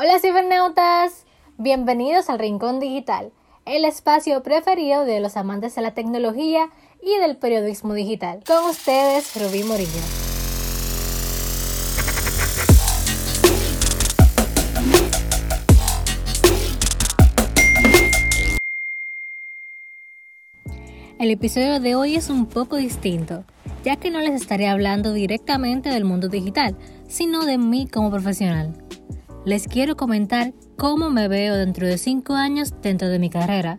Hola cibernautas, bienvenidos al Rincón Digital, el espacio preferido de los amantes de la tecnología y del periodismo digital. Con ustedes, Rubí Morillo. El episodio de hoy es un poco distinto, ya que no les estaré hablando directamente del mundo digital, sino de mí como profesional les quiero comentar cómo me veo dentro de 5 años dentro de mi carrera,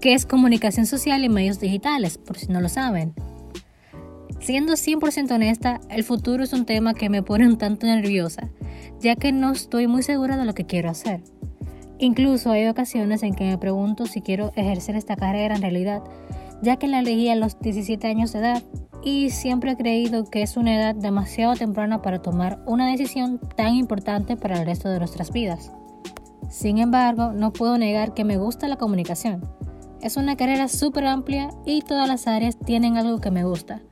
que es comunicación social y medios digitales, por si no lo saben. Siendo 100% honesta, el futuro es un tema que me pone un tanto nerviosa, ya que no estoy muy segura de lo que quiero hacer. Incluso hay ocasiones en que me pregunto si quiero ejercer esta carrera en realidad, ya que la elegí a los 17 años de edad y siempre he creído que es una edad demasiado temprana para tomar una decisión tan importante para el resto de nuestras vidas. Sin embargo, no puedo negar que me gusta la comunicación. Es una carrera súper amplia y todas las áreas tienen algo que me gusta,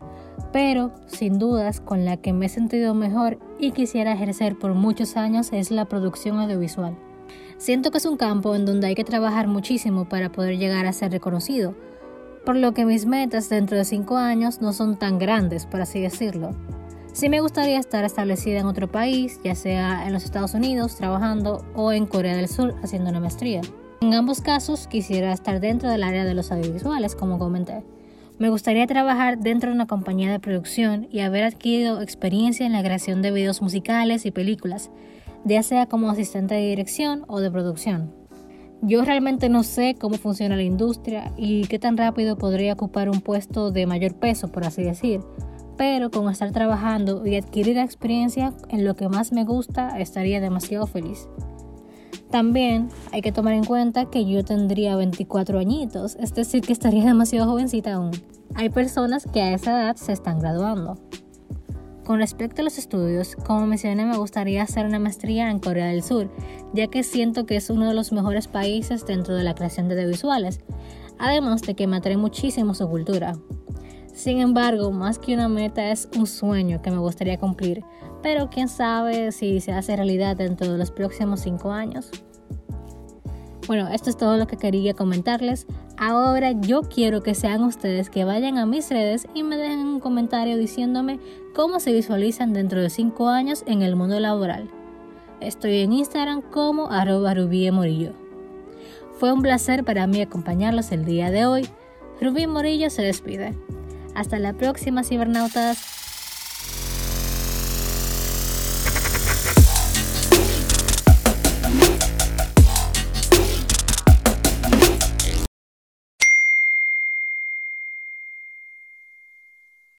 pero sin dudas con la que me he sentido mejor y quisiera ejercer por muchos años es la producción audiovisual. Siento que es un campo en donde hay que trabajar muchísimo para poder llegar a ser reconocido, por lo que mis metas dentro de 5 años no son tan grandes, por así decirlo. Sí me gustaría estar establecida en otro país, ya sea en los Estados Unidos trabajando o en Corea del Sur haciendo una maestría. En ambos casos quisiera estar dentro del área de los audiovisuales, como comenté. Me gustaría trabajar dentro de una compañía de producción y haber adquirido experiencia en la creación de videos musicales y películas, ya sea como asistente de dirección o de producción. Yo realmente no sé cómo funciona la industria y qué tan rápido podría ocupar un puesto de mayor peso, por así decir, pero con estar trabajando y adquirir experiencia en lo que más me gusta estaría demasiado feliz. También hay que tomar en cuenta que yo tendría 24 añitos, es decir, que estaría demasiado jovencita aún. Hay personas que a esa edad se están graduando. Con respecto a los estudios, como mencioné, me gustaría hacer una maestría en Corea del Sur, ya que siento que es uno de los mejores países dentro de la creación de audiovisuales, además de que me atrae muchísimo su cultura. Sin embargo, más que una meta es un sueño que me gustaría cumplir, pero quién sabe si se hace realidad dentro de los próximos 5 años. Bueno, esto es todo lo que quería comentarles. Ahora yo quiero que sean ustedes que vayan a mis redes y me dejen un comentario diciéndome cómo se visualizan dentro de 5 años en el mundo laboral. Estoy en Instagram como arroba Morillo. Fue un placer para mí acompañarlos el día de hoy. Rubí Morillo se despide. Hasta la próxima, cibernautas.